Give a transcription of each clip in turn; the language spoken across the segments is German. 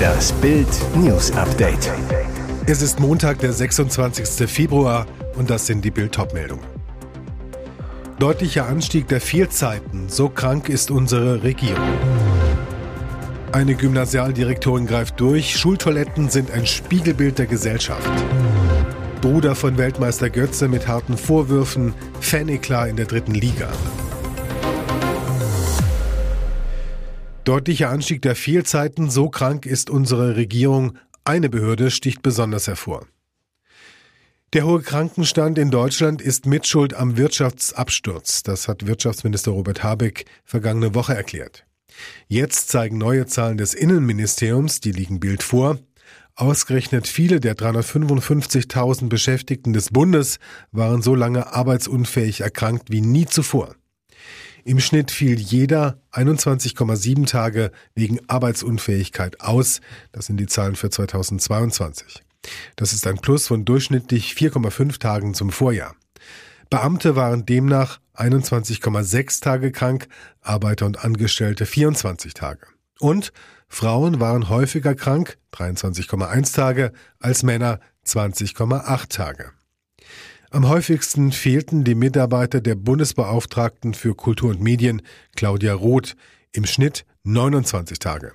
Das Bild News Update. Es ist Montag, der 26. Februar und das sind die Bild meldungen Deutlicher Anstieg der Fehlzeiten, so krank ist unsere Regierung. Eine Gymnasialdirektorin greift durch, Schultoiletten sind ein Spiegelbild der Gesellschaft. Bruder von Weltmeister Götze mit harten Vorwürfen, Faneklar in der dritten Liga. Deutlicher Anstieg der Fehlzeiten, so krank ist unsere Regierung. Eine Behörde sticht besonders hervor. Der hohe Krankenstand in Deutschland ist Mitschuld am Wirtschaftsabsturz. Das hat Wirtschaftsminister Robert Habeck vergangene Woche erklärt. Jetzt zeigen neue Zahlen des Innenministeriums, die liegen Bild vor. Ausgerechnet viele der 355.000 Beschäftigten des Bundes waren so lange arbeitsunfähig erkrankt wie nie zuvor. Im Schnitt fiel jeder 21,7 Tage wegen Arbeitsunfähigkeit aus. Das sind die Zahlen für 2022. Das ist ein Plus von durchschnittlich 4,5 Tagen zum Vorjahr. Beamte waren demnach 21,6 Tage krank, Arbeiter und Angestellte 24 Tage. Und Frauen waren häufiger krank, 23,1 Tage, als Männer 20,8 Tage. Am häufigsten fehlten die Mitarbeiter der Bundesbeauftragten für Kultur und Medien, Claudia Roth, im Schnitt 29 Tage.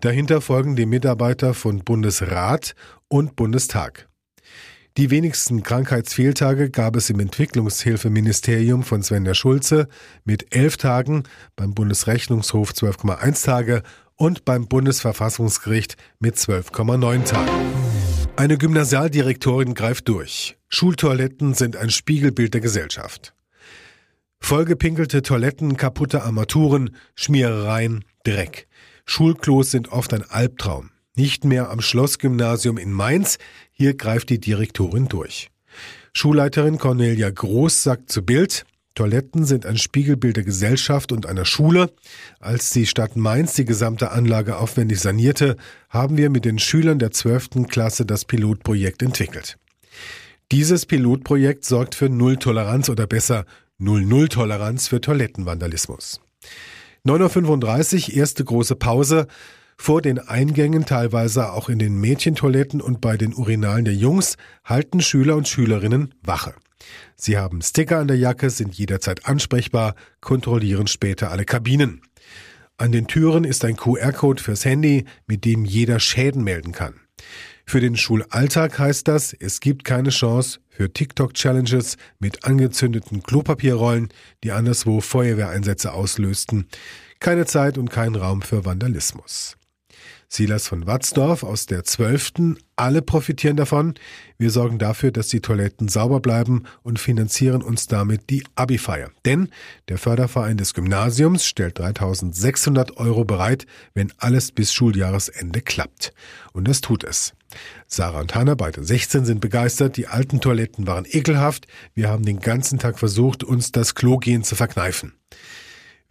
Dahinter folgen die Mitarbeiter von Bundesrat und Bundestag. Die wenigsten Krankheitsfehltage gab es im Entwicklungshilfeministerium von Svenja Schulze mit 11 Tagen, beim Bundesrechnungshof 12,1 Tage und beim Bundesverfassungsgericht mit 12,9 Tagen. Eine Gymnasialdirektorin greift durch. Schultoiletten sind ein Spiegelbild der Gesellschaft. Vollgepinkelte Toiletten, kaputte Armaturen, Schmierereien, Dreck. Schulklos sind oft ein Albtraum. Nicht mehr am Schlossgymnasium in Mainz. Hier greift die Direktorin durch. Schulleiterin Cornelia Groß sagt zu Bild, Toiletten sind ein Spiegelbild der Gesellschaft und einer Schule. Als die Stadt Mainz die gesamte Anlage aufwendig sanierte, haben wir mit den Schülern der 12. Klasse das Pilotprojekt entwickelt. Dieses Pilotprojekt sorgt für Null-Toleranz oder besser Null-Null-Toleranz für Toilettenvandalismus. 9.35 Uhr, erste große Pause. Vor den Eingängen, teilweise auch in den Mädchentoiletten und bei den Urinalen der Jungs, halten Schüler und Schülerinnen Wache. Sie haben Sticker an der Jacke, sind jederzeit ansprechbar, kontrollieren später alle Kabinen. An den Türen ist ein QR-Code fürs Handy, mit dem jeder Schäden melden kann. Für den Schulalltag heißt das, es gibt keine Chance für TikTok-Challenges mit angezündeten Klopapierrollen, die anderswo Feuerwehreinsätze auslösten. Keine Zeit und kein Raum für Vandalismus. Silas von Watzdorf aus der 12. Alle profitieren davon. Wir sorgen dafür, dass die Toiletten sauber bleiben und finanzieren uns damit die Abi-Feier. Denn der Förderverein des Gymnasiums stellt 3600 Euro bereit, wenn alles bis Schuljahresende klappt. Und das tut es. Sarah und Hannah, beide 16, sind begeistert. Die alten Toiletten waren ekelhaft. Wir haben den ganzen Tag versucht, uns das Klogehen zu verkneifen.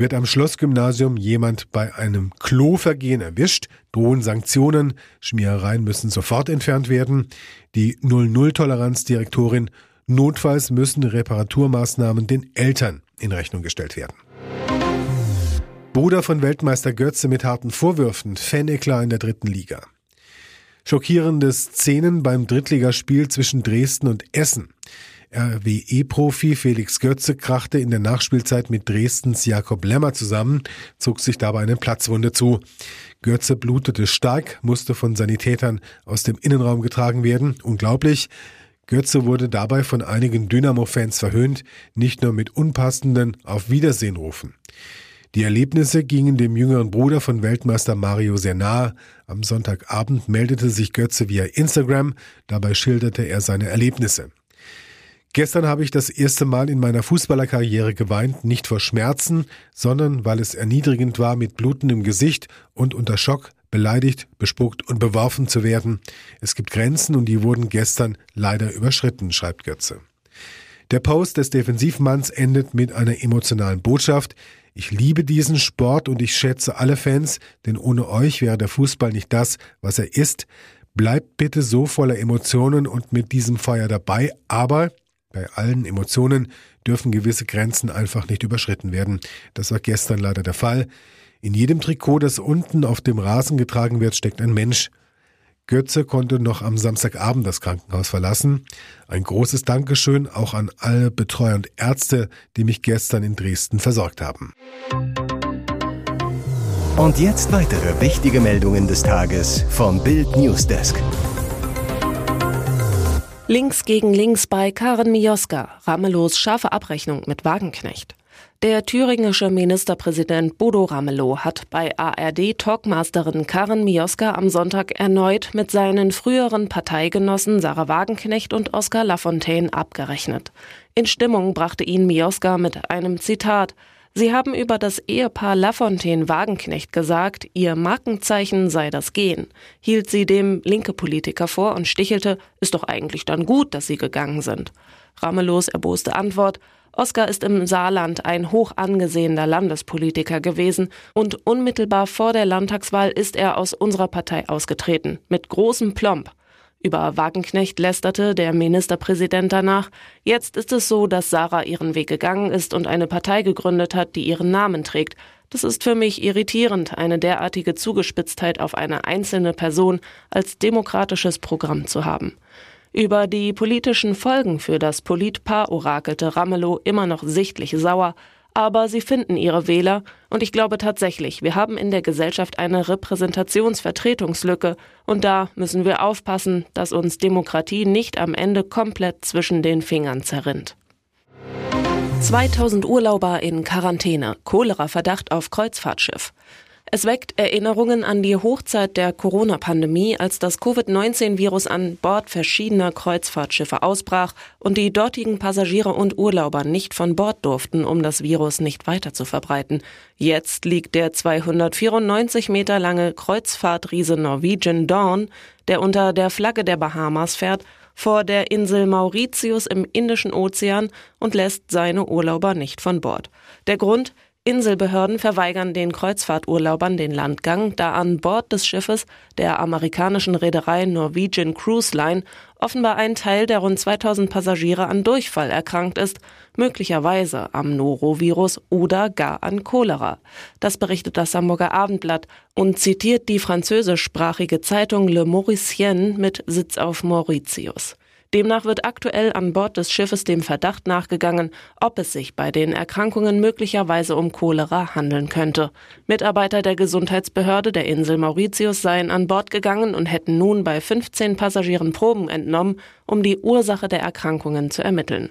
Wird am Schlossgymnasium jemand bei einem Klovergehen erwischt, drohen Sanktionen, Schmierereien müssen sofort entfernt werden. Die Null-Null-Toleranz-Direktorin Notfalls müssen Reparaturmaßnahmen den Eltern in Rechnung gestellt werden. Bruder von Weltmeister Götze mit harten Vorwürfen, Faneklar in der dritten Liga. Schockierende Szenen beim Drittligaspiel zwischen Dresden und Essen. RWE-Profi Felix Götze krachte in der Nachspielzeit mit Dresdens Jakob Lemmer zusammen, zog sich dabei eine Platzwunde zu. Götze blutete stark, musste von Sanitätern aus dem Innenraum getragen werden. Unglaublich. Götze wurde dabei von einigen Dynamo-Fans verhöhnt, nicht nur mit unpassenden Auf Wiedersehen rufen. Die Erlebnisse gingen dem jüngeren Bruder von Weltmeister Mario sehr nahe. Am Sonntagabend meldete sich Götze via Instagram, dabei schilderte er seine Erlebnisse. Gestern habe ich das erste Mal in meiner Fußballerkarriere geweint, nicht vor Schmerzen, sondern weil es erniedrigend war, mit blutendem Gesicht und unter Schock beleidigt, bespuckt und beworfen zu werden. Es gibt Grenzen und die wurden gestern leider überschritten, schreibt Götze. Der Post des Defensivmanns endet mit einer emotionalen Botschaft. Ich liebe diesen Sport und ich schätze alle Fans, denn ohne euch wäre der Fußball nicht das, was er ist. Bleibt bitte so voller Emotionen und mit diesem Feuer dabei, aber bei allen Emotionen dürfen gewisse Grenzen einfach nicht überschritten werden. Das war gestern leider der Fall. In jedem Trikot, das unten auf dem Rasen getragen wird, steckt ein Mensch. Götze konnte noch am Samstagabend das Krankenhaus verlassen. Ein großes Dankeschön auch an alle Betreuer und Ärzte, die mich gestern in Dresden versorgt haben. Und jetzt weitere wichtige Meldungen des Tages vom Bild Newsdesk. Links gegen links bei Karen Mioska. Ramelows scharfe Abrechnung mit Wagenknecht. Der thüringische Ministerpräsident Bodo Ramelow hat bei ARD-Talkmasterin Karen Mioska am Sonntag erneut mit seinen früheren Parteigenossen Sarah Wagenknecht und Oskar Lafontaine abgerechnet. In Stimmung brachte ihn Mioska mit einem Zitat Sie haben über das Ehepaar Lafontaine-Wagenknecht gesagt, ihr Markenzeichen sei das Gehen, hielt sie dem linke Politiker vor und stichelte, ist doch eigentlich dann gut, dass sie gegangen sind. Ramelos erboste Antwort, Oskar ist im Saarland ein hoch angesehener Landespolitiker gewesen und unmittelbar vor der Landtagswahl ist er aus unserer Partei ausgetreten, mit großem Plomb. Über Wagenknecht lästerte der Ministerpräsident danach. Jetzt ist es so, dass Sarah ihren Weg gegangen ist und eine Partei gegründet hat, die ihren Namen trägt. Das ist für mich irritierend, eine derartige Zugespitztheit auf eine einzelne Person als demokratisches Programm zu haben. Über die politischen Folgen für das Politpaar orakelte Ramelow immer noch sichtlich sauer, aber sie finden ihre Wähler und ich glaube tatsächlich, wir haben in der Gesellschaft eine Repräsentationsvertretungslücke und da müssen wir aufpassen, dass uns Demokratie nicht am Ende komplett zwischen den Fingern zerrinnt. 2000 Urlauber in Quarantäne, Cholera-Verdacht auf Kreuzfahrtschiff. Es weckt Erinnerungen an die Hochzeit der Corona-Pandemie, als das Covid-19-Virus an Bord verschiedener Kreuzfahrtschiffe ausbrach und die dortigen Passagiere und Urlauber nicht von Bord durften, um das Virus nicht weiter zu verbreiten. Jetzt liegt der 294 Meter lange Kreuzfahrtriese Norwegian Dawn, der unter der Flagge der Bahamas fährt, vor der Insel Mauritius im Indischen Ozean und lässt seine Urlauber nicht von Bord. Der Grund, Inselbehörden verweigern den Kreuzfahrturlaubern den Landgang, da an Bord des Schiffes der amerikanischen Reederei Norwegian Cruise Line offenbar ein Teil der rund 2000 Passagiere an Durchfall erkrankt ist, möglicherweise am Norovirus oder gar an Cholera. Das berichtet das Hamburger Abendblatt und zitiert die französischsprachige Zeitung Le Mauricien mit Sitz auf Mauritius. Demnach wird aktuell an Bord des Schiffes dem Verdacht nachgegangen, ob es sich bei den Erkrankungen möglicherweise um Cholera handeln könnte. Mitarbeiter der Gesundheitsbehörde der Insel Mauritius seien an Bord gegangen und hätten nun bei 15 Passagieren Proben entnommen, um die Ursache der Erkrankungen zu ermitteln.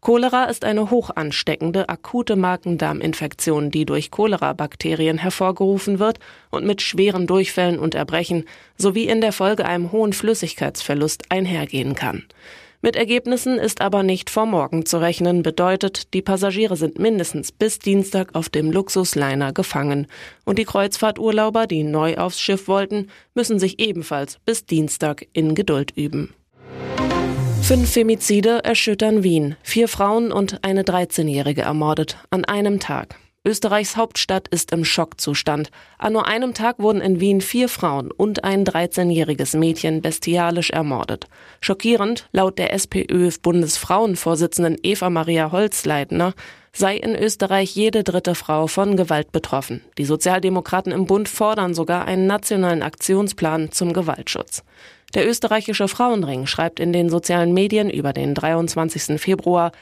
Cholera ist eine hochansteckende, akute Magen-Darm-Infektion, die durch Cholera-Bakterien hervorgerufen wird und mit schweren Durchfällen und Erbrechen sowie in der Folge einem hohen Flüssigkeitsverlust einhergehen kann. Mit Ergebnissen ist aber nicht vor morgen zu rechnen, bedeutet, die Passagiere sind mindestens bis Dienstag auf dem Luxusliner gefangen. Und die Kreuzfahrturlauber, die neu aufs Schiff wollten, müssen sich ebenfalls bis Dienstag in Geduld üben. Fünf Femizide erschüttern Wien. Vier Frauen und eine 13-Jährige ermordet. An einem Tag. Österreichs Hauptstadt ist im Schockzustand. An nur einem Tag wurden in Wien vier Frauen und ein 13-jähriges Mädchen bestialisch ermordet. Schockierend, laut der SPÖ-Bundesfrauenvorsitzenden Eva Maria Holzleitner, sei in Österreich jede dritte Frau von Gewalt betroffen. Die Sozialdemokraten im Bund fordern sogar einen nationalen Aktionsplan zum Gewaltschutz. Der österreichische Frauenring schreibt in den sozialen Medien über den 23. Februar,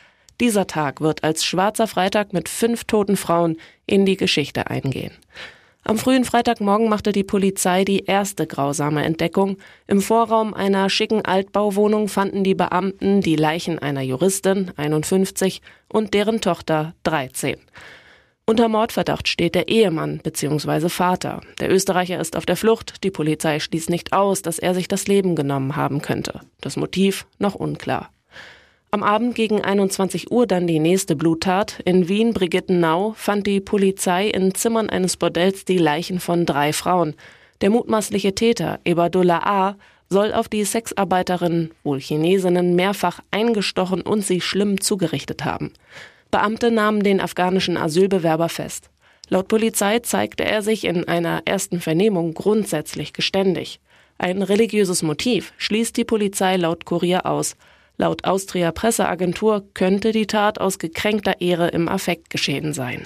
dieser Tag wird als schwarzer Freitag mit fünf toten Frauen in die Geschichte eingehen. Am frühen Freitagmorgen machte die Polizei die erste grausame Entdeckung. Im Vorraum einer schicken Altbauwohnung fanden die Beamten die Leichen einer Juristin, 51, und deren Tochter, 13. Unter Mordverdacht steht der Ehemann bzw. Vater. Der Österreicher ist auf der Flucht. Die Polizei schließt nicht aus, dass er sich das Leben genommen haben könnte. Das Motiv noch unklar. Am Abend gegen 21 Uhr dann die nächste Bluttat. In Wien Brigittenau fand die Polizei in Zimmern eines Bordells die Leichen von drei Frauen. Der mutmaßliche Täter, Ebadullah A., soll auf die Sexarbeiterinnen, wohl Chinesinnen, mehrfach eingestochen und sie schlimm zugerichtet haben. Beamte nahmen den afghanischen Asylbewerber fest. Laut Polizei zeigte er sich in einer ersten Vernehmung grundsätzlich geständig. Ein religiöses Motiv schließt die Polizei laut Kurier aus. Laut Austria Presseagentur könnte die Tat aus gekränkter Ehre im Affekt geschehen sein.